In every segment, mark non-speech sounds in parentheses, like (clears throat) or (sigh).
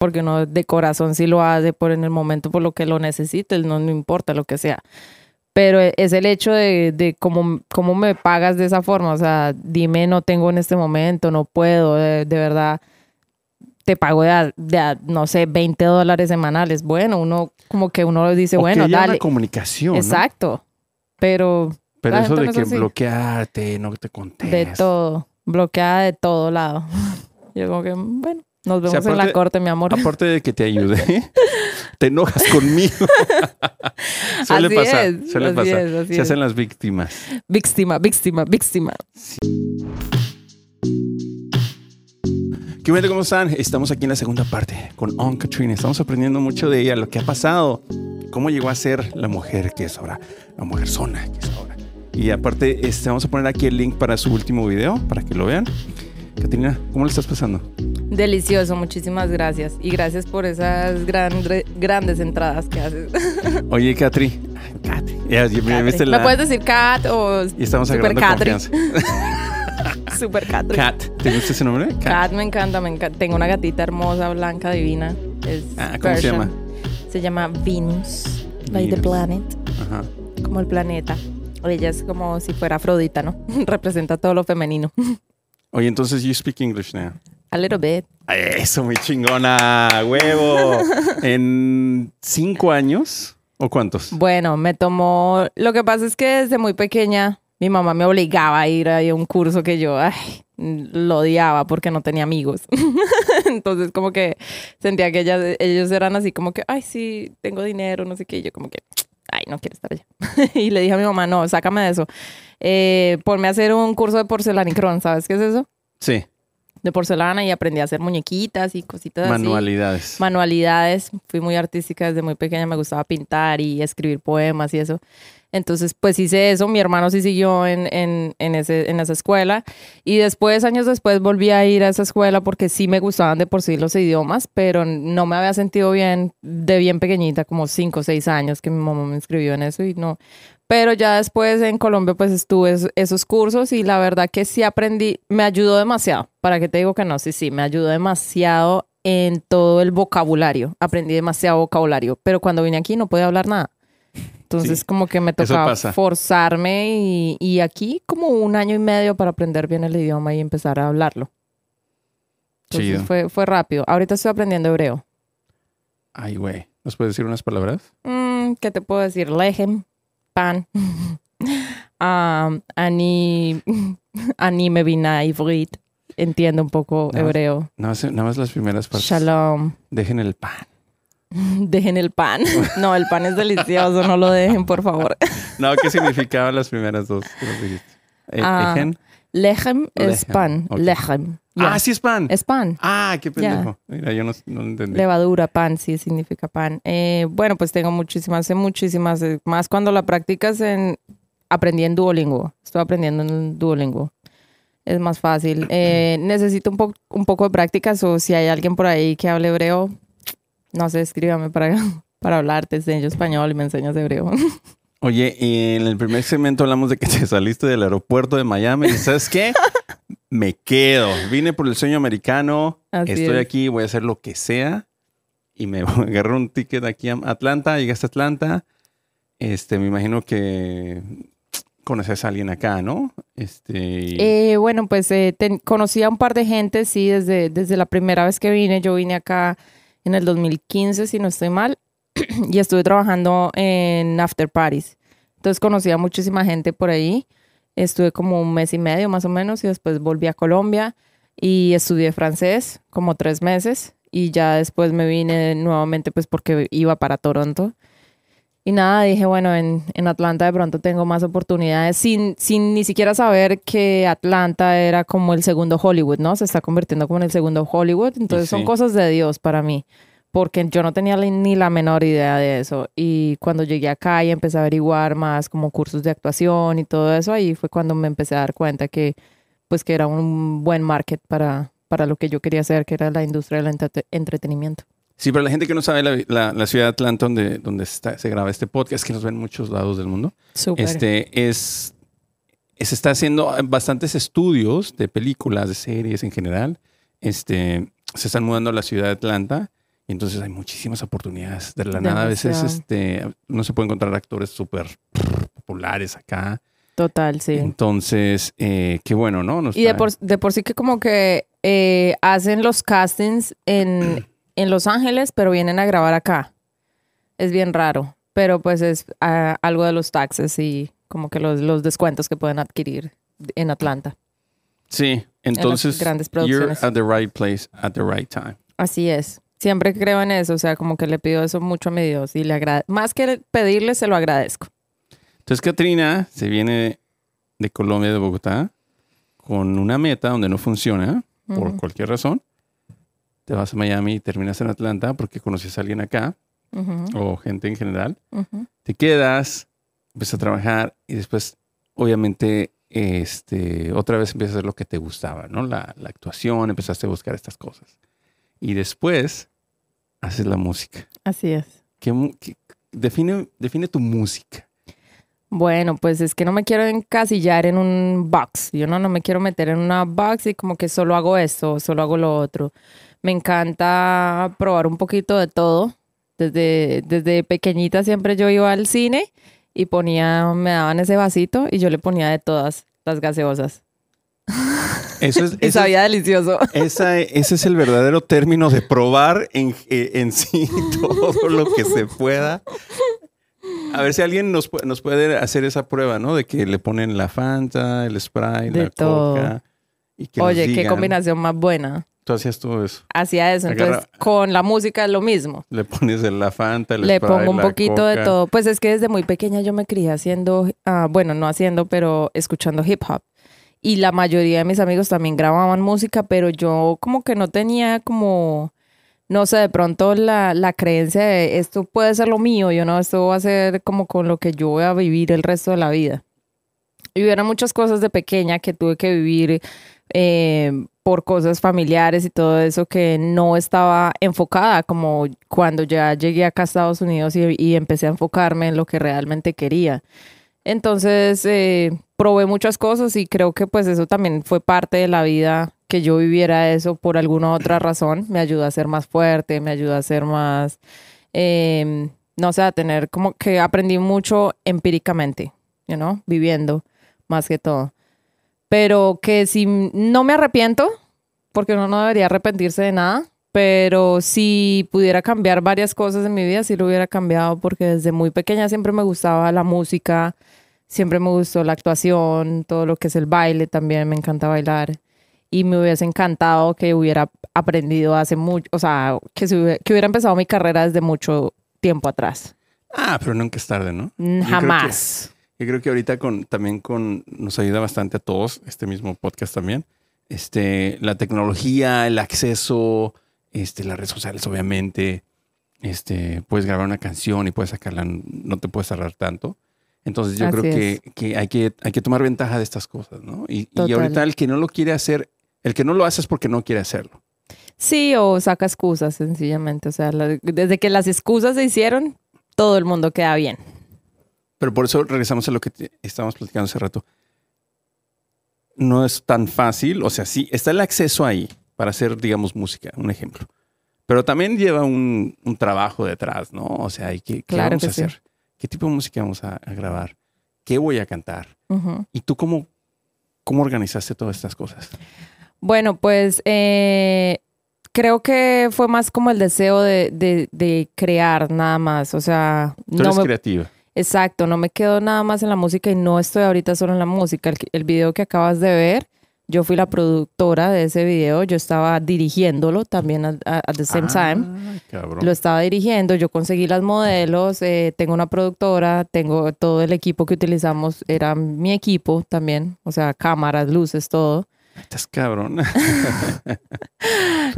porque uno de corazón sí lo hace por en el momento por lo que lo necesites, no, no importa lo que sea. Pero e, es el hecho de, de cómo, cómo me pagas de esa forma. O sea, dime, no tengo en este momento, no puedo, de, de verdad te pago de, de no sé, 20 dólares semanales. Bueno, uno como que uno dice, O bueno, que haya una dale. comunicación. ¿no? Exacto. Pero Pero La eso de no que bloquearte, no te contesto. de todo, bloqueada de todo lado. (laughs) Yo como que, bueno, nos vemos en aparte- la corte, mi amor. Aparte de que te ayude, (laughs) te enojas conmigo. (laughs) suele Así pasar, es, suele así pasar. es, así Se es. hacen las víctimas. Víctima, víctima, víctima. ¿Qué bueno, ¿cómo están? Estamos aquí en la segunda parte con On Katrina. Estamos aprendiendo mucho de ella, lo que ha pasado, cómo llegó a ser la mujer que es ahora, la mujer zona que es ahora. Y aparte, este, vamos a poner aquí el link para su último video, para que lo vean. Catrina, ¿cómo le estás pasando? Delicioso, muchísimas gracias. Y gracias por esas grande- grandes entradas que haces. (laughs) Oye, Catri. Catri. Me Catri. viste ¿Me la... puedes decir Cat o Y estamos Super Catri? (laughs) Super Catri? Cat. ¿Te gusta ese nombre? Cat me encanta, me encanta. Tengo una gatita hermosa, blanca, divina. Es Ah, ¿cómo se llama? Se llama Venus, like the planet, Ajá. como el planeta. Ella es como si fuera Afrodita, ¿no? (laughs) Representa todo lo femenino. Oye, entonces you speak English now. A little bit. Eso, muy chingona, huevo. (laughs) ¿En cinco años? ¿O cuántos? Bueno, me tomó. Lo que pasa es que desde muy pequeña mi mamá me obligaba a ir a un curso que yo ay, lo odiaba porque no tenía amigos. (laughs) Entonces, como que sentía que ellas, ellos eran así, como que, ay, sí, tengo dinero, no sé qué. Y yo, como que, ay, no quiero estar allá. (laughs) y le dije a mi mamá, no, sácame de eso. Eh, ponme a hacer un curso de porcelanicrón, ¿sabes qué es eso? Sí, De porcelana y aprendí a hacer muñequitas y cositas así. manualidades. manualidades. Fui muy artística desde muy pequeña, me gustaba pintar y escribir poemas y eso. Entonces, pues hice eso. Mi hermano sí siguió en, en, en, ese, en esa escuela. Y después, años después, volví a ir a esa escuela porque sí me gustaban de por sí los idiomas, pero no me había sentido bien de bien pequeñita, como cinco o seis años que mi mamá me inscribió en eso y no. Pero ya después en Colombia pues estuve es- esos cursos y la verdad que sí aprendí, me ayudó demasiado. ¿Para qué te digo que no? Sí, sí, me ayudó demasiado en todo el vocabulario. Aprendí demasiado vocabulario, pero cuando vine aquí no podía hablar nada. Entonces Sí, como que me tocaba forzarme y, y aquí como un año y medio para aprender bien el idioma y empezar a hablarlo. Entonces Chido. fue, fue rápido. Ahorita estoy aprendiendo hebreo. Ay, güey. ¿Nos puedes decir unas palabras? Mm, ¿Qué te puedo decir? Lejem, pan. (laughs) um, ani, (laughs) ani me vina ivrit. Entiendo un poco hebreo. Nada más, nada más las primeras partes. Shalom. Dejen el pan. (laughs) Dejen el pan. No, el pan es delicioso. No lo dejen, por favor. No, ¿qué significaban las primeras dos? que nos dijiste? Eh, Ah, ¿ejen? Lejem es Lejem, pan. ok. Lejem. Ah, sí es pan. Es pan. Ah, qué pendejo. Mira, yo no, entendí. Levadura, pan, sí significa pan. Eh, bueno, pues tengo muchísimas, sé muchísimas, eh, más cuando la practicas en, aprendí en Duolingo, estoy aprendiendo en Duolingo. Es más fácil. Eh, necesito un, po- un poco de prácticas o si hay alguien por ahí que hable hebreo, no sé, escríbame para, (laughs) para hablar, te enseño español y me enseñas hebreo. (laughs) Oye, y en el primer segmento hablamos de que te saliste del aeropuerto de Miami. ¿Y sabes qué? Me quedo. Vine por el sueño americano. Así Estoy es. aquí, voy a hacer lo que sea. Y me (laughs) agarré un ticket aquí a Atlanta. Llegaste a Atlanta. Este, me imagino que conoces a alguien acá, ¿no? Este. Eh, bueno, pues eh, conocí a un par de gente, sí, desde, desde la primera vez que vine. Yo vine acá en el 2015, si no estoy mal, (clears throat) y estuve trabajando en after parties. Entonces conocí a muchísima gente por ahí. Estuve como un mes y medio más o menos y después volví a Colombia y estudié francés como tres meses y ya después me vine nuevamente pues porque iba para Toronto. Y nada, dije, bueno, en, en Atlanta de pronto tengo más oportunidades sin, sin ni siquiera saber que Atlanta era como el segundo Hollywood, ¿no? Se está convirtiendo como en el segundo Hollywood. Entonces sí. son cosas de Dios para mí, porque yo no tenía ni la menor idea de eso. Y cuando llegué acá y empecé a averiguar más como cursos de actuación y todo eso, ahí fue cuando me empecé a dar cuenta que pues que era un buen market para, para lo que yo quería hacer, que era la industria del entrete- entretenimiento. Sí, pero la gente que no sabe la, la- la ciudad de Atlanta donde, donde está- se graba este podcast, que nos ven en muchos lados del mundo, Súper. este es se está haciendo bastantes estudios de películas, de series en general. Este se están mudando a la ciudad de Atlanta Y entonces hay muchísimas oportunidades. De la nada, a veces este, no se puede encontrar actores súper populares acá. Total, sí. Entonces, eh, qué bueno, ¿no? Nos Y de por, de por sí que como que eh, hacen los castings en, en Los Ángeles, pero vienen a grabar acá. Es bien raro, pero pues es ah, algo de los taxes y como que los, los descuentos que pueden adquirir en Atlanta. Sí, entonces, grandes you're at the right place at the right time. Así es. Siempre creo en eso, o sea, como que le pido eso mucho a mi Dios y le agrade más que pedirle, se lo agradezco. Entonces, Katrina se viene de Colombia, de Bogotá, con una meta donde no funciona, por cualquier razón. Te vas a Miami y terminas en Atlanta porque conoces a alguien acá Ujú, o gente en general. ujú. Te quedas, empiezas a trabajar y después, obviamente, este, otra vez empiezas a hacer lo que te gustaba, ¿no? La, la actuación, empezaste a buscar estas cosas. Y después haces la música. Así es. ¿Qué qué- define, define tu música. Bueno, pues es que no me quiero encasillar en un box. Yo no, no me quiero meter en una box y como que solo hago esto, solo hago lo otro. Me encanta probar un poquito de todo. Desde, desde pequeñita siempre yo iba al cine y ponía, me daban ese vasito y yo le ponía de todas las gaseosas. Eso es, (laughs) Y sabía delicioso. es- esa- ese es el verdadero término de probar en, eh, en sí (laughs) todo lo que se pueda. A ver si alguien nos, nos puede hacer esa prueba, ¿no? De que le ponen la Fanta, el spray, De la todo. coca. Y que nos Oye, qué combinación más buena. Tú hacías todo eso. Hacía eso. Entonces, con la música es lo mismo. Le pones el- la Fanta, el Le spray, pongo un la poquito de todo. Pues es que desde muy pequeña yo me crié haciendo, ah, bueno, no haciendo, pero escuchando hip hop. Y la mayoría de mis amigos también grababan música, pero yo como que no tenía como, no sé, de pronto la, la creencia de esto puede ser lo mío, yo no, esto va a ser como con lo que yo voy a vivir el resto de la vida. Y hubieron muchas cosas de pequeña que tuve que vivir eh, por cosas familiares y todo eso que no estaba enfocada, como cuando ya llegué acá a Estados Unidos y, y empecé a enfocarme en lo que realmente quería. Entonces, eh, probé muchas cosas y creo que pues eso también fue parte de la vida, que yo viviera eso por alguna otra (clears throat) razón. Me ayudó a ser más fuerte, me ayudó a ser más, eh, no sé, a tener como que aprendí mucho empíricamente, you know, viviendo más que todo. Pero que si no me arrepiento, porque uno no debería arrepentirse de nada, pero si pudiera cambiar varias cosas en mi vida, sí lo hubiera cambiado, porque desde muy pequeña siempre me gustaba la música, siempre me gustó la actuación, todo lo que es el baile también, me encanta bailar. Y me hubiese encantado que hubiera aprendido hace mucho, o sea, que, se hubiera, que hubiera empezado mi carrera desde mucho tiempo atrás. Ah, pero nunca es tarde, ¿no? Jamás. Yo creo que ahorita con, también con, nos ayuda bastante a todos, este mismo podcast también. Este, la tecnología, el acceso, este, las redes sociales, obviamente. Este, puedes grabar una canción y puedes sacarla, no te puedes cerrar tanto. Entonces yo Así creo que, que, hay que hay que tomar ventaja de estas cosas, ¿no? Y, y ahorita el que no lo quiere hacer, el que no lo hace es porque no quiere hacerlo. Sí, o saca excusas sencillamente. O sea, la- desde que las excusas se hicieron, todo el mundo queda bien. Pero por eso regresamos a lo que estábamos platicando hace rato. No es tan fácil, o sea, sí, está el acceso ahí para hacer, digamos, música, un ejemplo. Pero también lleva un, un trabajo detrás, ¿no? O sea, hay que, ¿qué Claro vamos que a sí. hacer? ¿Qué tipo de música vamos a, a grabar? ¿Qué voy a cantar? Ujú. ¿Y tú cómo, cómo organizaste todas estas cosas? Bueno, pues eh, creo que fue más como el deseo de, de- de crear nada más. O sea, Tú no eres me, creativa. Exacto, no me quedo nada más en la música y no estoy ahorita solo en la música. El, el video que acabas de ver, yo fui la productora de ese video. Yo estaba dirigiéndolo también at, at the same time. Ah, cabrón. Lo estaba dirigiendo, yo conseguí las modelos, eh, tengo una productora, tengo todo el equipo que utilizamos, era mi equipo también, o sea, cámaras, luces, todo. Estás cabrón. (laughs)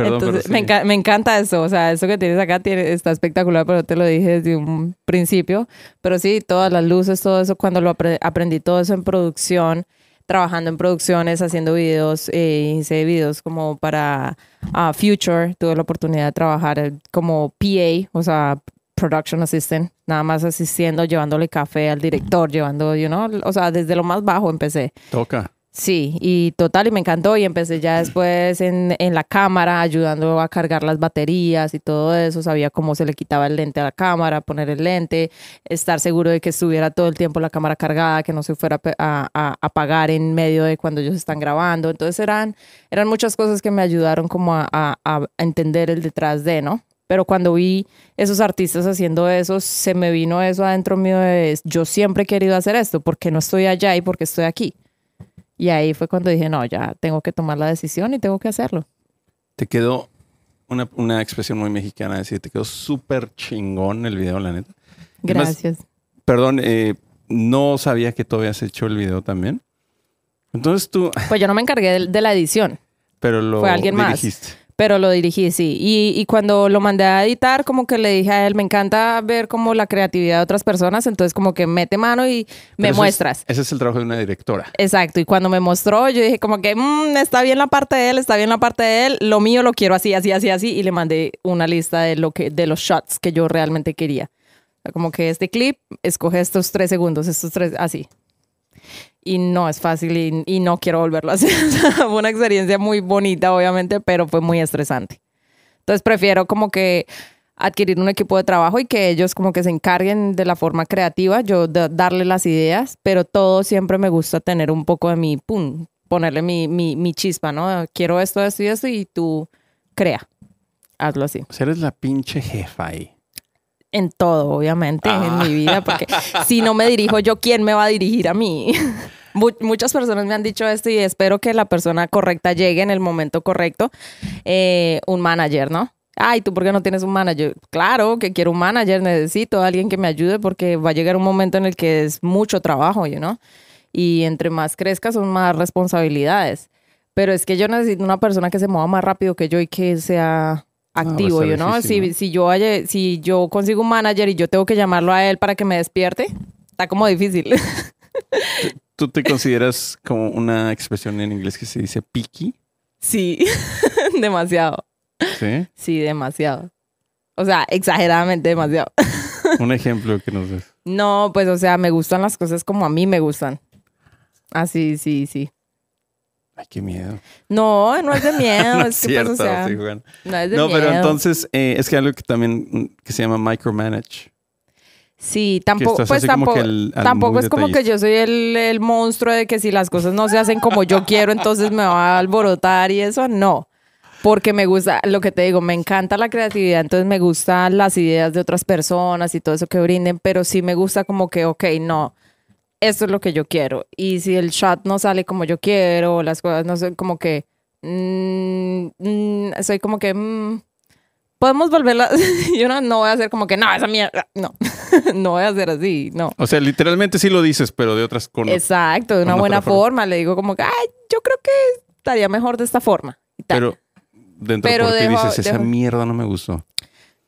Perdón, Entonces, pero me, sí. enca- me encanta eso, o sea, eso que tienes acá tiene, está espectacular, pero te lo dije desde un principio. Pero sí, todas las luces, todo eso, cuando lo apre- aprendí todo eso en producción, trabajando en producciones, haciendo videos, eh, hice videos como para ah, Future, tuve la oportunidad de trabajar eh, como PA, o sea, Production Assistant, nada más asistiendo, llevándole café al director, llevando, you know, o sea, desde lo más bajo empecé. Toca. Sí, y total, y me encantó. Y empecé ya después en, en, la cámara, ayudando a cargar las baterías y todo eso. Sabía cómo se le quitaba el lente a la cámara, poner el lente, estar seguro de que estuviera todo el tiempo la cámara cargada, que no se fuera a, apagar en medio de cuando ellos están grabando. Entonces eran, eran muchas cosas que me ayudaron como a, a entender el detrás de, ¿no? Pero cuando vi esos artistas haciendo eso, se me vino eso adentro mío de yo siempre he querido hacer esto, porque no estoy allá y porque estoy aquí. Y ahí fue cuando dije, no, ya tengo que tomar la decisión y tengo que hacerlo. Te quedó una, una expresión muy mexicana, decir, te quedó súper chingón el video, la neta. Gracias. perdón, eh, no sabía que tú habías hecho el video también. Entonces tú... Pues yo no me encargué de, la edición. (laughs) Pero lo Fue alguien dirigiste. más pero lo dirigí, sí. Y, y, cuando lo mandé a editar, como que le dije a él, me encanta ver como la creatividad de otras personas, entonces como que mete mano y me muestras. ese es el trabajo de una directora. Exacto, y cuando me mostró, yo dije como que, mm, está bien la parte de él, está bien la parte de él, lo mío lo quiero así, así, así, así, y le mandé una lista de, lo que, de los shots que yo realmente quería. Como que este clip, escoge estos tres segundos, estos tres, así y no es fácil y, no quiero volverlo a hacer. (laughs) fue una experiencia muy bonita, obviamente, pero fue muy estresante. Entonces prefiero como que adquirir un equipo de trabajo y que ellos como que se encarguen de la forma creativa, yo darle las ideas, pero todo siempre me gusta tener un poco de mi, pum, ponerle mi, mi, mi chispa, ¿no? Quiero esto, esto y esto y tú crea. Hazlo así. O sea, eres la pinche jefa ahí en todo, obviamente, en mi vida, porque (laughs) si no me dirijo yo, ¿quién me va a dirigir a mí? (laughs) Muchas personas me han dicho esto y espero que la persona correcta llegue en el momento correcto. Eh, un manager, ¿no? Ay, ¿tú por qué no tienes un manager? Claro que quiero un manager, necesito a alguien que me ayude porque va a llegar un momento en el que es mucho trabajo, ¿no? Y entre más crezca son más responsabilidades. Pero es que yo necesito una persona que se mueva más rápido que yo y que sea activo, yo no, si, si yo si yo consigo un manager y yo tengo que llamarlo a él para que me despierte, está como difícil. (laughs) ¿Tú te consideras como una expresión en inglés que se dice picky? Sí, (laughs) demasiado. ¿Sí? Sí, demasiado. O sea, exageradamente demasiado. un (laughs) ejemplo que nos des. No, pues o sea, me gustan las cosas como a mí me gustan. Así, sí, sí. Ay, qué miedo. No, no es de miedo. (laughs) no es, cierto, sí, No es de no, pero entonces eh, es que algo que también mm, que se llama micromanage. Sí, tampoco, pues tampoco, tampoco es como que yo soy el, el, monstruo de que si las cosas no se hacen como yo quiero, entonces me va a alborotar y eso, no. Porque me gusta, lo que te digo, me encanta la creatividad, entonces me gustan las ideas de otras personas y todo eso que brinden, pero sí me gusta como que, ok, no, esto es lo que yo quiero. Y si el shot no sale como yo quiero, las cosas no son como que, mm, mm, soy como que, mm, podemos volverla, (laughs) yo no, no voy a hacer como que, no, esa mierda, no, (laughs) no voy a hacer así, no. O sea, literalmente sí lo dices, pero de otras cosas. Exacto, de una buena forma. Le digo como que, ay, yo creo que estaría mejor de esta forma. Pero dentro de por qué dices, esa mierda no me gustó.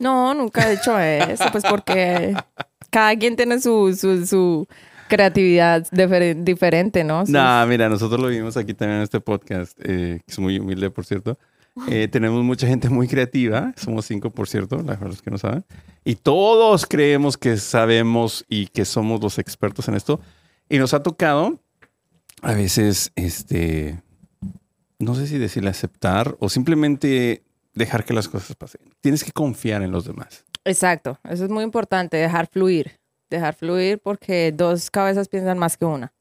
No, nunca he dicho eso, pues porque cada quien tiene su, su, su creatividad diferente, ¿no? No, mira, nosotros lo vimos aquí también en este podcast, eh, que es muy humilde, por cierto. Eh, (laughs) tenemos mucha gente muy creativa, somos cinco, por cierto, los que no saben, y todos creemos que sabemos y que somos los expertos en esto. Y nos ha tocado a veces, este, no sé si decirle aceptar o simplemente dejar que las cosas pasen. Tienes que confiar en los demás. Exacto, eso es muy importante, dejar fluir dejar fluir porque dos cabezas piensan más que una.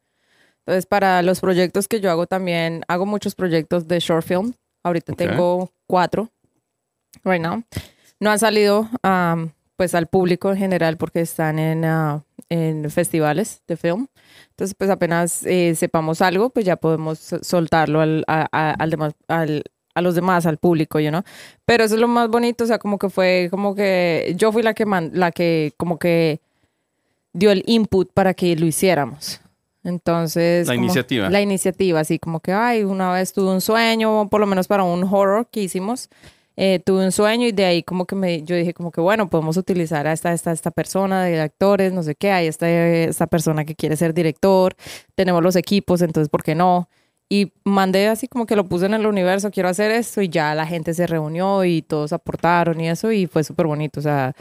Entonces, para los proyectos que yo hago también, hago muchos proyectos de short film. Ahorita tengo cuatro, right now. No han salido um, pues al público en general porque están en, uh, en festivales de film. Entonces, pues apenas eh, sepamos algo, pues ya podemos soltarlo al, al demás, al, a los demás, al público, you know? Pero eso es lo más bonito, o sea, como que fue, como que yo fui la que, la que como que dio el input para que lo hiciéramos. Entonces... La iniciativa. La iniciativa, así como que, ay, una vez tuve un sueño, por lo menos para un horror que hicimos, eh, tuve un sueño y de ahí como que me, yo dije como que, bueno, podemos utilizar a esta, esta, esta persona de actores, no sé qué, hay esta, esta persona que quiere ser director, tenemos los equipos, entonces, ¿por qué no? Y mandé así como que lo puse en el universo, quiero hacer esto y ya la gente se reunió y todos aportaron y eso y fue súper bonito, o sea,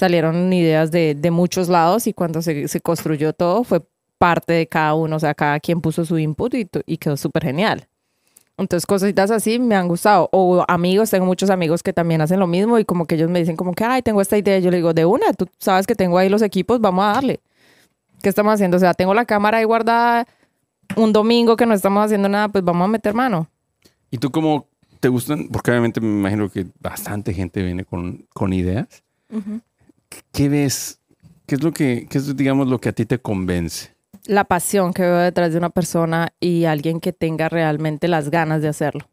salieron ideas de, de, muchos lados y cuando se, se, construyó todo fue parte de cada uno, o sea, cada quien puso su input y, y quedó súper genial. Entonces, cositas así me han gustado. O amigos, tengo muchos amigos que también hacen lo mismo y como que ellos me dicen como que, ay, tengo esta idea. Yo le digo, de una, tú sabes que tengo ahí los equipos, vamos a darle. ¿Qué estamos haciendo? O sea, tengo la cámara ahí guardada un domingo que no estamos haciendo nada, pues vamos a meter mano. ¿Y tú cómo te gustan? Porque obviamente me imagino que bastante gente viene con, con ideas. ¿Qué ves? ¿Qué es lo que, qué es, digamos, lo que a ti te convence? La pasión que veo detrás de una persona y alguien que tenga realmente las ganas de hacerlo.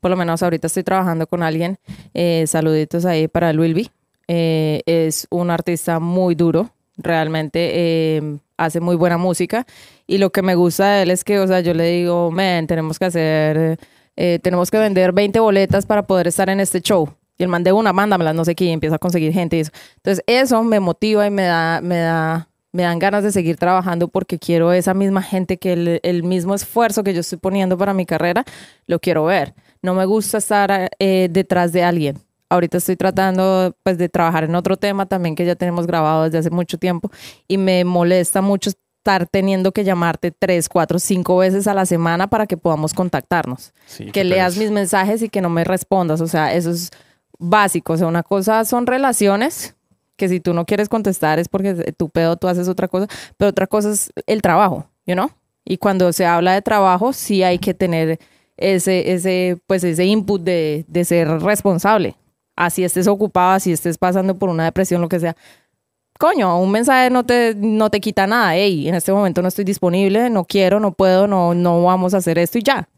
Por lo menos ahorita estoy trabajando con alguien, eh, saluditos ahí para Wilby. Eh, es un artista muy duro, realmente eh, hace muy buena música y lo que me gusta de él es que, o sea, yo le digo, men, tenemos que hacer, eh, tenemos que vender 20 boletas para poder estar en este show. Y el man de una, mándamela, no sé qué, y empieza a conseguir gente y eso. Entonces, eso me motiva y me da, me da, me dan ganas de seguir trabajando porque quiero esa misma gente que el, el mismo esfuerzo que yo estoy poniendo para mi carrera, lo quiero ver. No me gusta estar eh, detrás de alguien ahorita estoy tratando pues de trabajar en otro tema también que ya tenemos grabado desde hace mucho tiempo y me molesta mucho estar teniendo que llamarte tres, cuatro, cinco veces a la semana para que podamos contactarnos. que leas mis mensajes y que no me respondas. O sea, eso es básico. O sea, una cosa son relaciones, que si tú no quieres contestar es porque tu pedo tú haces otra cosa, pero otra cosa es el trabajo, you know? Y cuando se habla de trabajo, sí hay que tener ese, ese, pues ese input de, de ser responsable así estés ocupado, así estés pasando por una depresión, lo que sea. Coño, un mensaje no te, no te quita nada. Hey, en este momento no estoy disponible, no quiero, no puedo, no, no vamos a hacer esto y ya.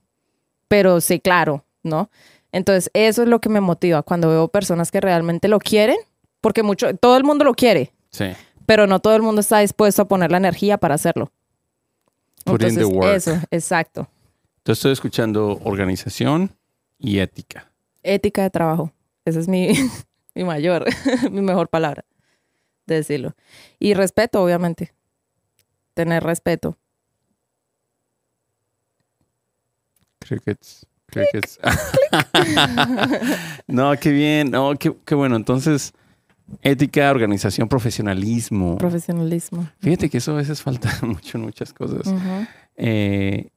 Pero sé claro, ¿no? Entonces, eso es lo que me motiva cuando veo personas que realmente lo quieren, porque mucho, todo el mundo lo quiere. Sí. Pero no todo el mundo está dispuesto a poner la energía para hacerlo. Entonces, Eso, exacto. Entonces, estoy escuchando organización y ética. Ética de trabajo. Esa es mi, (laughs) mi mayor, (laughs) mi mejor palabra de decirlo. Y respeto, obviamente. Tener respeto. Crickets. Crickets. (laughs) no, qué bien. No, qué, qué, bueno. Entonces, ética, organización, profesionalismo. Profesionalismo. Fíjate que eso a veces falta (laughs) mucho en muchas cosas. eh,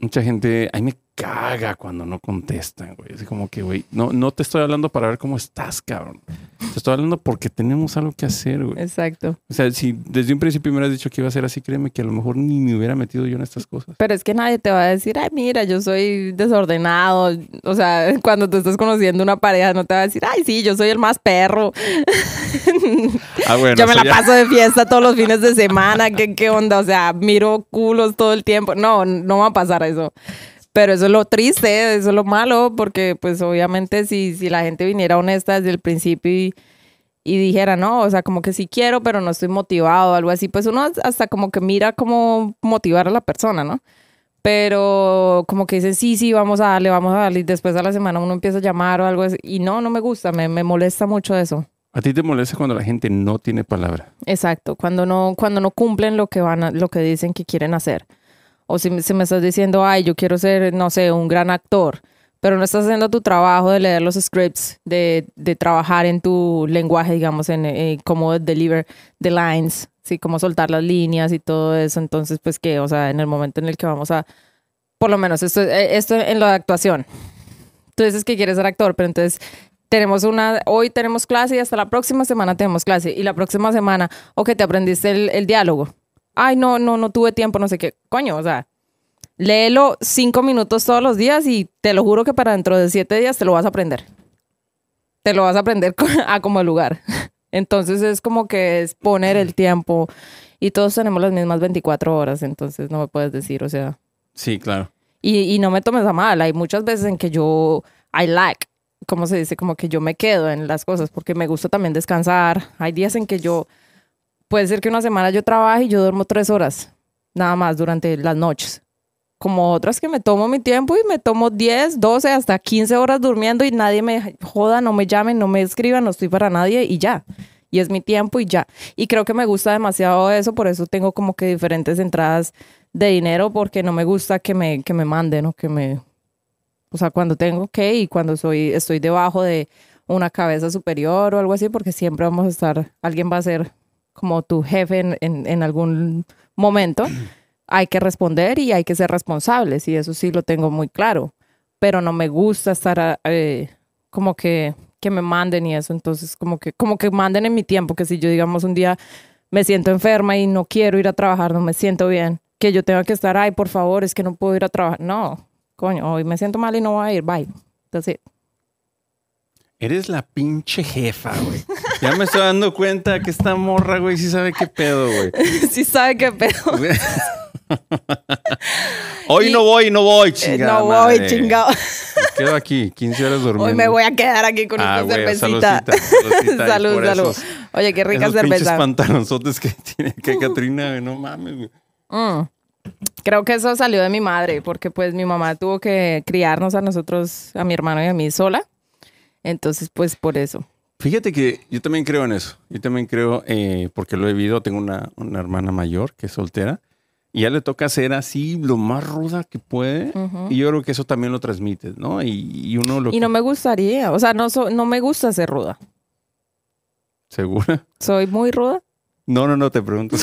mucha gente, ahí me caga cuando no contestan, güey. Así como que, güey, no, no te estoy hablando para ver cómo estás, cabrón. Te estoy hablando porque tenemos algo que hacer, güey. Exacto. O sea, si desde un principio me hubieras dicho que iba a ser así, créeme que a lo mejor ni me hubiera metido yo en estas cosas. Pero es que nadie te va a decir, ay, mira, yo soy desordenado. O sea, (laughs) cuando te estás conociendo una pareja, no te va a decir, ay, sí, yo soy el más perro. (laughs) Ah, bueno. yo me la paso de fiesta todos los fines de semana. ¿Qué, ¿Qué onda? O sea, miro culos todo el tiempo. No, no va a pasar eso. Pero eso es lo triste, eso es lo malo, porque pues obviamente si, si la gente viniera honesta desde el principio y, dijera, no, o sea, como que sí quiero, pero no estoy motivado o algo así, pues uno hasta como que mira cómo motivar a la persona, ¿no? Pero como que dice, sí, sí, vamos a darle, vamos a darle, y después a la semana uno empieza a llamar o algo así, y no, no me gusta, me, me molesta mucho eso. ¿A ti te molesta cuando la gente no tiene palabra? Exacto, cuando no, cuando no cumplen lo que van a, lo que dicen que quieren hacer. O si, me estás diciendo, ay, yo quiero ser, no sé, un gran actor, pero no estás haciendo tu trabajo de leer los scripts, de, de trabajar en tu lenguaje, digamos, en eh, cómo deliver the lines, sí, cómo soltar las líneas y todo eso. Entonces, pues que, o sea, en el momento en el que vamos a, por lo menos esto, eh, esto en lo de actuación. Tú dices que quieres ser actor, pero entonces tenemos una, hoy tenemos clase y hasta la próxima semana tenemos clase. Y la próxima semana, o que te aprendiste el, el diálogo ay, no, no, no tuve tiempo, no sé qué. Coño, o sea, léelo cinco minutos todos los días y te lo juro que para dentro de siete días te lo vas a aprender. Te lo vas a aprender (laughs) a como lugar. Entonces es como que es poner el tiempo y todos tenemos las mismas 24 horas, entonces no me puedes decir, o sea. Sí, claro. Y, y no me tomes a mal, hay muchas veces en que yo, I lack, ¿cómo se dice? Como que yo me quedo en las cosas porque me gusta también descansar. Hay días en que yo puede ser que una semana yo trabaje y yo duermo tres horas, nada más durante las noches. Como otras que me tomo mi tiempo y me tomo 10, 12, hasta 15 horas durmiendo y nadie me joda, no me llamen, no me escriban, no estoy para nadie y ya. Y es mi tiempo y ya. Y creo que me gusta demasiado eso, por eso tengo como que diferentes entradas de dinero, porque no me gusta que me, que me manden o que me... O sea, cuando tengo que y cuando soy, estoy debajo de una cabeza superior o algo así, porque siempre vamos a estar, alguien va a ser como tu jefe en, en, en algún momento, (clears throat) hay que responder y hay que ser responsables y eso sí lo tengo muy claro, pero no me gusta estar eh, como que que me manden y eso, entonces como que como que manden en mi tiempo, que si yo digamos un día me siento enferma y no quiero ir a trabajar, no me siento bien, que yo tenga que estar, ay, por favor, es que no puedo ir a trabajar. No, coño, hoy me siento mal y no voy a ir, bye. Entonces, Eres la pinche jefa, güey. Ya me estoy dando cuenta que esta morra, güey, sí sabe qué pedo, güey. (laughs) sí sabe qué pedo. (laughs) Hoy no voy, no voy, chingada no voy, chingado. Me quedo aquí, 15 horas durmiendo. Hoy me voy a quedar aquí con ah, esta cervecita. saludcita, (laughs) salud, salud. Oye, qué rica esos cerveza. pinches pantalonzotes que tiene que Catrina, güey, no mames, güey. Mm. Creo que eso salió de mi madre, porque pues mi mamá tuvo que criarnos a nosotros, a mi hermano y a mí sola. Entonces, pues por eso. Fíjate que yo también creo en eso. Yo también creo, eh, porque lo he vivido, tengo una, una hermana mayor que es soltera. Y ya le toca ser así lo más ruda que puede. Y yo creo que eso también lo transmite, ¿no? Y, y uno lo... Y no me gustaría, o sea, no, so- no me gusta ser ruda. ¿Segura? ¿Soy muy ruda? No, no, no, te pregunto.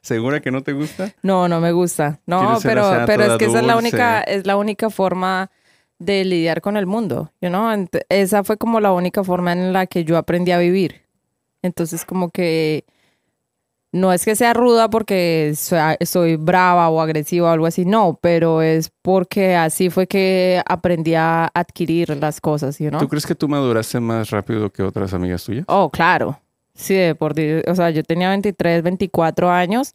¿Segura (laughs) que no te gusta? No, no me gusta. No, pero, pero es que esa es la dulce. única, es la única forma de lidiar con el mundo, you know? Esa fue como la única forma en la que yo aprendí a vivir. Entonces, como que no es que sea ruda porque soy, soy brava o agresiva o algo así, no, pero es porque así fue que aprendí a adquirir las cosas, you know? ¿Tú crees que tú maduraste más rápido que otras amigas tuyas? Oh, claro. Sí, de por. O sea, yo tenía 23, 24 años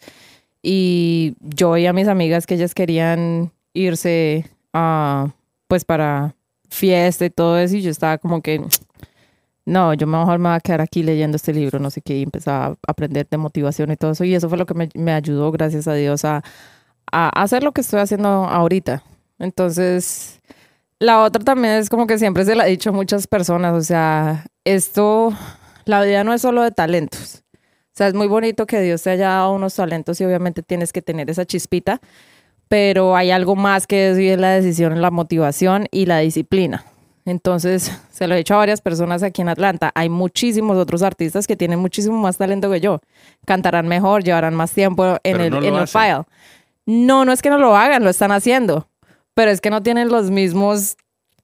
y yo veía a mis amigas que ellas querían irse a, pues para fiesta y todo eso y yo estaba como que, no, yo me voy a quedar aquí leyendo este libro, no sé qué, y empezaba a aprender de motivación y todo eso y eso fue lo que me, me ayudó, gracias a Dios, a, a hacer lo que estoy haciendo ahorita. Entonces, la otra también es como que siempre se la he dicho a muchas personas, o sea, esto, la vida no es solo de talentos. O sea, es muy bonito que Dios te haya dado unos talentos y obviamente tienes que tener esa chispita, pero hay algo más que eso y es la decisión, la motivación y la disciplina. Entonces, (laughs) se lo he dicho a varias personas aquí en Atlanta. Hay muchísimos otros artistas que tienen muchísimo más talento que yo. Cantarán mejor, llevarán más tiempo en Pero el, no en el file. No, no es que no lo hagan, lo están haciendo, pero es que no tienen los mismos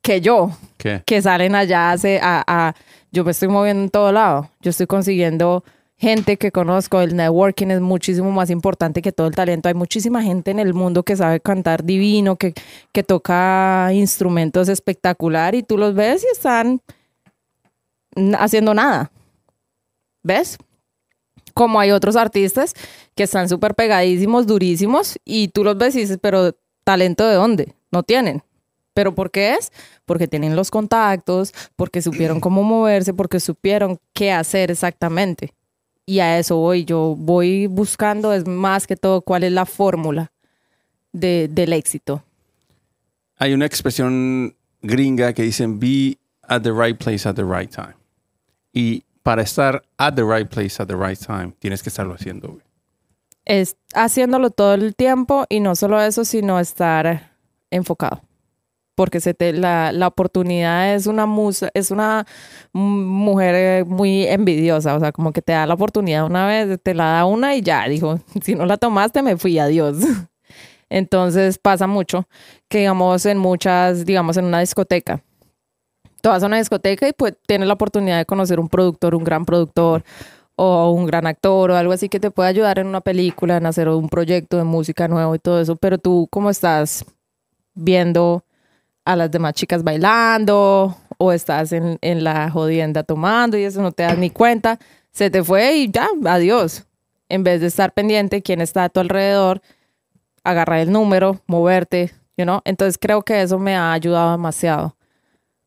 que yo ¿Qué? que salen allá hace a, a- yo me estoy moviendo en todo lado. Yo estoy consiguiendo gente que conozco. El networking es muchísimo más importante que todo el talento. Hay muchísima gente en el mundo que sabe cantar divino, que, que toca instrumentos espectacular y tú los ves y están haciendo nada. ¿Ves? Como hay otros artistas que están súper pegadísimos, durísimos, y tú los ves y dices, pero talento de dónde? No tienen. ¿Pero por qué es? Porque tienen los contactos, porque supieron (clears throat) cómo moverse, porque supieron qué hacer exactamente. Y a eso voy. Yo voy buscando, es más que todo, cuál es la fórmula de- del éxito. Hay una expresión gringa que dicen be at the right place at the right time. Y para estar at the right place at the right time, tienes que estarlo haciendo, güey. Es haciéndolo todo el tiempo y no solo eso, sino estar enfocado. Porque se te, la, la oportunidad es una musa, es una mujer eh, muy envidiosa, o sea, como que te da la oportunidad una vez, te la da una y ya, dijo, (laughs) si no la tomaste, me fui, adiós. (laughs) Entonces pasa mucho que, digamos, en muchas, digamos, en una discoteca, tú vas a una discoteca y pues tienes la oportunidad de conocer un productor, un gran productor o un gran actor o algo así que te puede ayudar en una película, en hacer un proyecto de música nuevo y todo eso, pero tú como estás viendo a las demás chicas bailando o estás en, en la jodienda tomando y eso no te das ni cuenta, se te fue y ya, adiós. En vez de estar pendiente quién está a tu alrededor, agarrar el número, moverte, you know? Entonces creo que eso me ha ayudado demasiado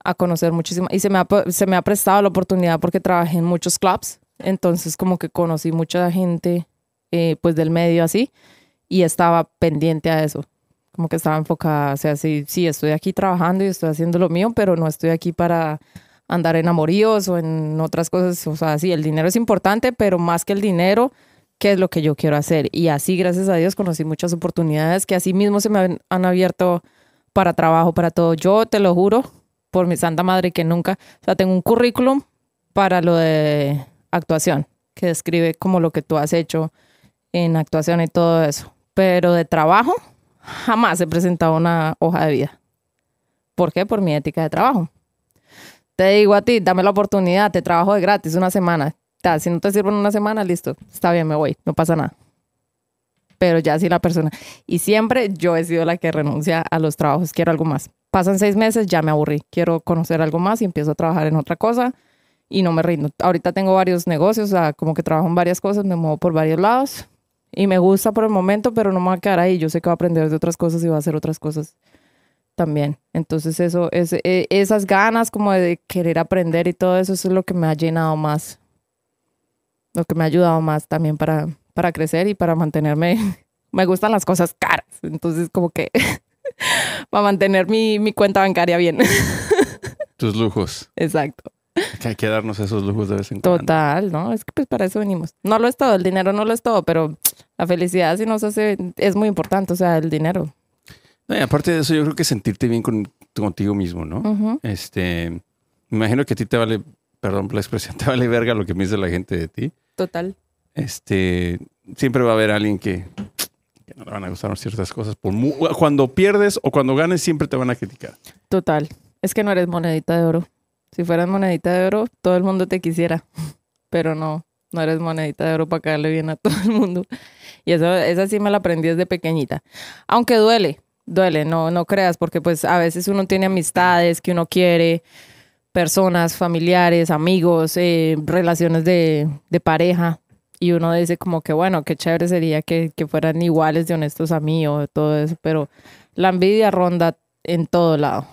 a conocer muchísimo y se me ha, se me ha prestado la oportunidad porque trabajé en muchos clubs, entonces como que conocí mucha gente eh, pues del medio así y estaba pendiente a eso, como que estaba enfocada, o sea, sí, sí, estoy aquí trabajando y estoy haciendo lo mío, pero no estoy aquí para andar en amoríos o en otras cosas, o sea, sí, el dinero es importante, pero más que el dinero, ¿qué es lo que yo quiero hacer? Y así, gracias a Dios, conocí muchas oportunidades que así mismo se me han, abierto para trabajo, para todo. Yo te lo juro, por mi santa madre, que nunca, o sea, tengo un currículum para lo de actuación. que describe como lo que tú has hecho en actuación y todo eso. Pero de trabajo, jamás he presentado una hoja de vida. ¿Por qué? Por mi ética de trabajo. Te digo a ti, dame la oportunidad, te trabajo de gratis una semana. Si no te sirve en una semana, listo, está bien, me voy, no pasa nada. Pero ya si la persona. Y siempre yo he sido la que renuncia a los trabajos, quiero algo más. Pasan seis meses, ya me aburrí, quiero conocer algo más y empiezo a trabajar en otra cosa y no me rindo. Ahorita tengo varios negocios, como que trabajo en varias cosas, me muevo por varios lados y me gusta por el momento, pero no me voy a quedar ahí. Yo sé que voy a aprender de otras cosas y voy a hacer otras cosas también. Entonces eso, es, e, esas ganas como de querer aprender y todo eso, eso es lo que me ha llenado más, lo que me ha ayudado más también para, para crecer y para mantenerme. (laughs) me gustan las cosas caras, entonces como que (laughs) para mantener mi, mi cuenta bancaria bien. (laughs) Tus lujos. Exacto. Que hay que darnos esos lujos de vez en cuando. Total, ¿no? Es que pues para eso venimos. No lo es todo, el dinero no lo es todo, pero la felicidad si nos hace, es muy importante, o sea, el dinero. No, y aparte de eso, yo creo que sentirte bien con, contigo mismo, ¿no? Este, me imagino que a ti te vale, perdón por la expresión, (laughs) te vale verga lo que me dice la gente de ti. Total. Este, siempre va a haber alguien que, que no le van a gustar ciertas cosas. Por mu- cuando pierdes o cuando ganes, siempre te van a criticar. Total. Es que no eres monedita de oro. Si fueras monedita de oro, todo el mundo te quisiera. (laughs) Pero no, no eres monedita de oro para caerle bien a (laughs) todo el mundo. Y eso, esa sí me la aprendí desde pequeñita. Aunque duele, duele, no, no creas, porque pues a veces uno tiene amistades que uno quiere, personas, familiares, amigos, eh, relaciones de, de pareja. Y uno dice como que bueno, qué chévere sería que, que fueran iguales de honestos a mí o todo eso. Pero la envidia ronda en todo lado.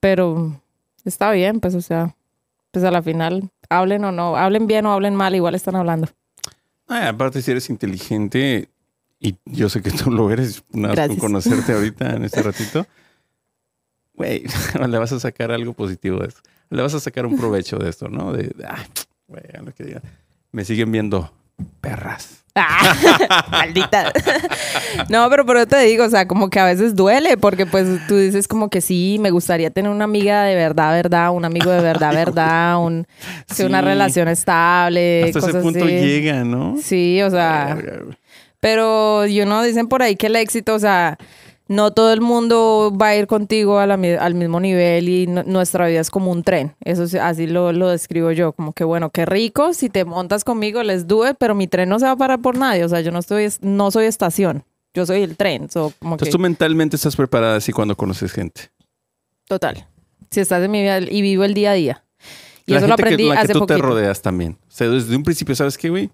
Pero está bien, pues, o sea, pues a la final, hablen o no, hablen bien o hablen mal, igual están hablando. Aparte, si eres inteligente, y yo sé que tú lo eres, nada más con conocerte (laughs) ahorita en este ratito, güey, (laughs) le vas a sacar algo positivo de esto. Le vas a sacar un provecho de esto, ¿no? De, ay, güey, a lo que diga. Me siguen viendo perras. Ah, (laughs) maldita. no, pero por eso te digo, o sea, como que a veces duele, porque pues tú dices como que sí, me gustaría tener una amiga de verdad, verdad, un amigo de verdad, (laughs) verdad, un, sí, una relación estable, Hasta ese cosas punto así. llega, ¿no? Sí, o sea. Pero, you know, dicen por ahí que el éxito, o sea, no todo el mundo va a ir contigo a la mi- al mismo nivel y no- nuestra vida es como un tren. Eso sí, así lo, lo describo yo, como que bueno, qué rico, si te montas conmigo, les it, pero mi tren no se va a parar por nadie, o sea, yo no estoy, no soy estación, yo soy el tren, so, como Entonces que, tú mentalmente estás preparada así cuando conoces gente. total. Si estás en mi vida y vivo el día a día. Y la eso lo aprendí que, la que hace tú te rodeas también. O sea, desde un principio, ¿sabes qué, güey?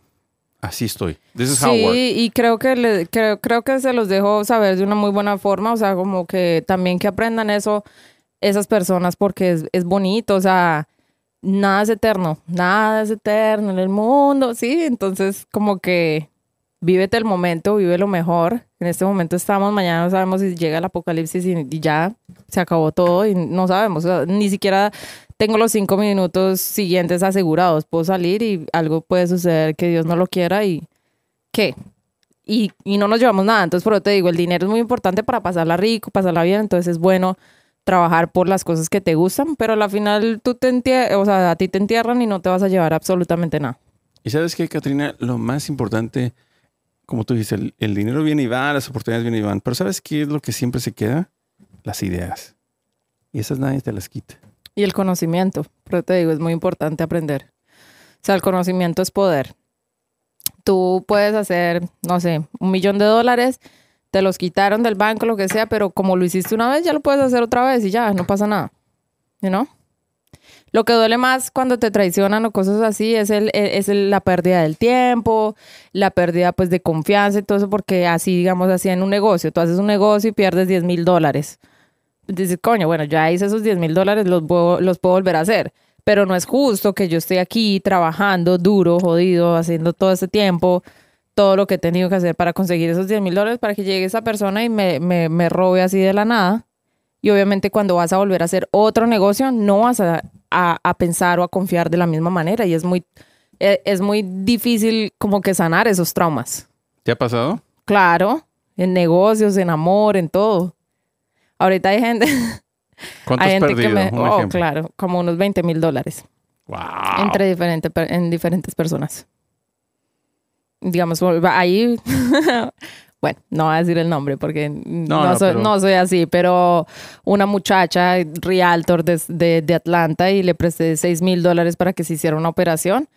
Así estoy. Sí, y creo que le- creo, creo que se los dejo saber de una muy buena forma, o sea, como que también que aprendan eso esas personas porque es, es bonito, o sea, nada es eterno, nada es eterno en el mundo, sí, entonces como que vívete el momento, vive lo mejor. En este momento estamos, mañana no sabemos si llega el apocalipsis y, ya se acabó todo y no sabemos, ni siquiera tengo los cinco minutos siguientes asegurados. Puedo salir y algo puede suceder que Dios no lo quiera y ¿qué? Y, y no nos llevamos nada. Entonces, por eso te digo, el dinero es muy importante para pasarla rico, pasarla bien. Entonces, es bueno trabajar por las cosas que te gustan, pero al final tú te o sea, a ti te entierran y no te vas a llevar absolutamente nada. Y sabes qué, Katrina, lo más importante, como tú dices, el, el dinero viene y va, las oportunidades vienen y van, pero ¿sabes qué es lo que siempre se queda? Las ideas. Y esas nadie te las quita. Y el conocimiento, pero te digo, es muy importante aprender. O sea, el conocimiento es poder. Tú puedes hacer, no sé, un millón de dólares, te los quitaron del banco, lo que sea, pero como lo hiciste una vez, ya lo puedes hacer otra vez y ya, no pasa nada. ¿You know? Lo que duele más cuando te traicionan o cosas así es, el, es el- la pérdida del tiempo, la pérdida pues de confianza y todo eso, porque así, digamos, así en un negocio, tú haces un negocio y pierdes 10 mil dólares dices, coño, bueno, ya hice esos 10 mil dólares, los, los puedo volver a hacer. Pero no es justo que yo esté aquí trabajando duro, jodido, haciendo todo ese tiempo, todo lo que he tenido que hacer para conseguir esos 10 mil dólares para que llegue esa persona y me, me, me robe así de la nada. Y obviamente cuando vas a volver a hacer otro negocio, no vas a, a- a pensar o a confiar de la misma manera. Y es muy, e- es muy difícil como que sanar esos traumas. ¿Te ha pasado? Claro, en negocios, en amor, en todo. Ahorita hay gente, (laughs) ¿Cuánto hay has gente perdido? que me... Oh, claro, como unos 20 mil dólares Wow. entre diferente, en diferentes personas. digamos, ahí, (laughs) bueno, no voy a decir el nombre porque no, no, soy, pero- no soy así, pero una muchacha, realtor de, de, de Atlanta, y le presté 6 mil dólares para que se hiciera una operación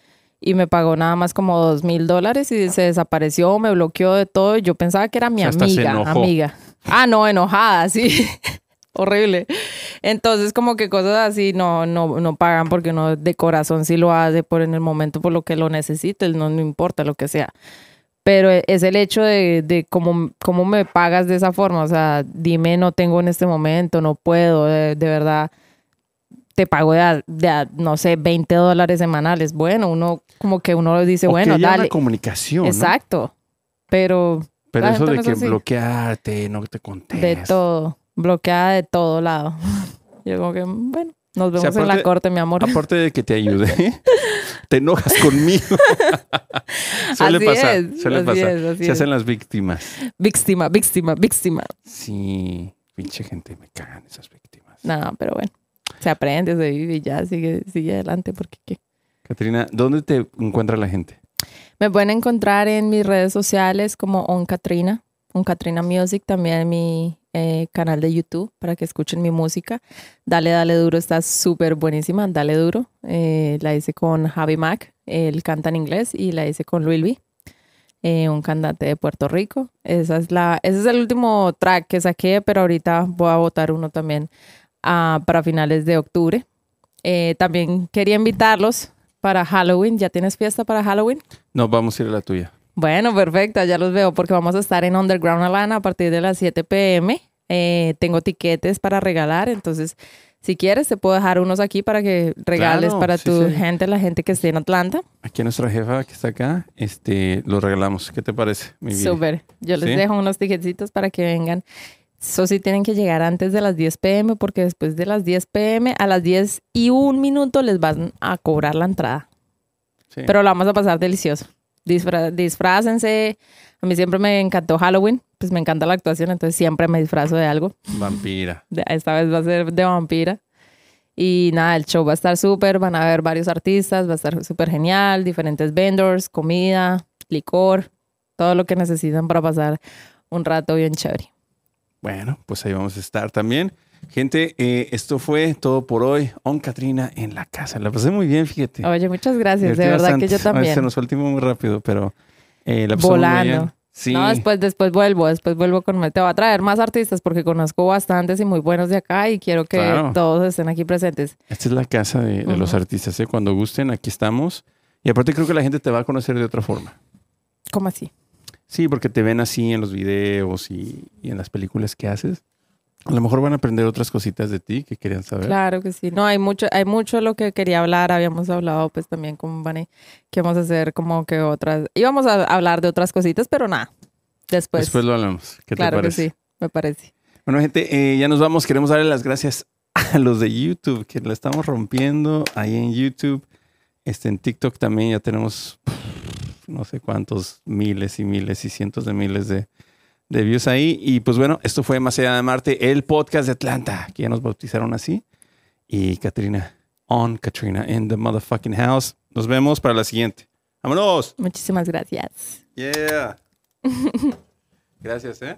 y me pagó nada más como 2 mil dólares y se desapareció, me bloqueó de todo. y Yo pensaba que era mi O sea, amiga, amiga. Ah, no, enojada, sí. (laughs) Horrible. Entonces, como que cosas así no, no, no pagan porque uno de corazón sí lo hace por en el momento por lo que lo necesite, no, no importa lo que sea. Pero e- es el hecho de, de cómo, cómo me pagas de esa forma. O sea, dime, no tengo en este momento, no puedo, de, de verdad. Te pago de, a- de a, no sé, 20 dólares semanales. Bueno, uno como que uno dice, O que bueno, haya dale. una comunicación, ¿no? Exacto. Pero Pero eso de que así. bloquearte, no te contés. de todo, bloqueada de todo lado. (laughs) Yo como que, bueno, nos vemos en la corte, mi amor. Aparte de que te (laughs) ayude, te enojas conmigo. (laughs) suele Así pasar, es, suele así pasar. es, Se es. hacen las víctimas. Víctima, víctima, víctima. Sí, pinche gente, me cagan esas víctimas. No, pero bueno, se aprende, se vive y ya, sigue, sigue adelante porque ¿qué? Catrina, ¿dónde te encuentra la gente? Me pueden encontrar en mis redes sociales como On Katrina, On Katrina Music, también en mi eh, canal de YouTube para que escuchen mi música. Dale, dale duro, está súper buenísima. Dale duro. Eh, la hice con Javi Mac, él canta en inglés, y la hice con Luis eh, un cantante de Puerto Rico. Esa es la, ese es el último track que saqué, pero ahorita voy a votar uno también ah, para finales de octubre. Eh, también quería invitarlos para Halloween. ¿Ya tienes fiesta para Halloween? No, vamos a ir a la tuya. Bueno, perfecto, ya los veo porque vamos a estar en Underground Atlanta a partir de las 7 pm. Eh, tengo tiquetes para regalar, entonces si quieres te puedo dejar unos aquí para que regales Claro, para sí, tu sí. gente, la gente que esté en Atlanta. Aquí nuestra jefa que está acá, este, lo regalamos. ¿Qué te parece? mi? Súper. Yo les ¿Sí? dejo unos tiquetitos para que vengan. Eso sí tienen que llegar antes de las 10 pm porque después de las 10 pm a las 10 y un minuto les van a cobrar la entrada. Sí. Pero lo vamos a pasar delicioso. Disfra- disfrácense. A mí siempre me encantó Halloween. Pues me encanta la actuación, entonces siempre me disfrazo de algo. Vampira. (laughs) Esta vez va a ser de vampira. Y nada, el show va a estar súper. Van a haber varios artistas. Va a estar súper genial. Diferentes vendors, comida, licor. Todo lo que necesitan para pasar un rato bien chévere. Bueno, pues ahí vamos a estar también. Gente, eh, esto fue todo por hoy. On Katrina en la casa. La pasé muy bien, fíjate. Oye, muchas gracias. De verdad que yo (laughs) Ay, también. Se nos fue el tiempo muy rápido, pero eh, la muy Volando. bien. Sí. No, después, después vuelvo, después vuelvo con... Te voy a traer más artistas porque conozco bastantes y muy buenos de acá y quiero que Claro. todos estén aquí presentes. Esta es la casa de, de los artistas. ¿eh? Cuando gusten, aquí estamos. Y aparte creo que la gente te va a conocer de otra forma. ¿Cómo así? Sí, porque te ven así en los videos y, y en las películas que haces. A lo mejor van a aprender otras cositas de ti que querían saber. Claro que sí. No, hay mucho, hay mucho lo que quería hablar. Habíamos hablado pues también con Vane que vamos a hacer como que otras... Íbamos a hablar de otras cositas, pero nada. Después. Después lo hablamos. ¿Qué claro te que parece? sí, me parece. Bueno, gente, eh, ya nos vamos. Queremos darle las gracias (laughs) a los de YouTube, que la estamos rompiendo ahí en YouTube. Este, en TikTok también ya tenemos no sé cuántos miles y miles y cientos de miles de, de views ahí. Y pues bueno, esto fue Más allá de Marte, el podcast de Atlanta, que ya nos bautizaron así. Y Katrina, on Katrina, in the motherfucking house. Nos vemos para la siguiente. ¡Vámonos! Muchísimas gracias. Yeah. (laughs) Gracias, ¿eh?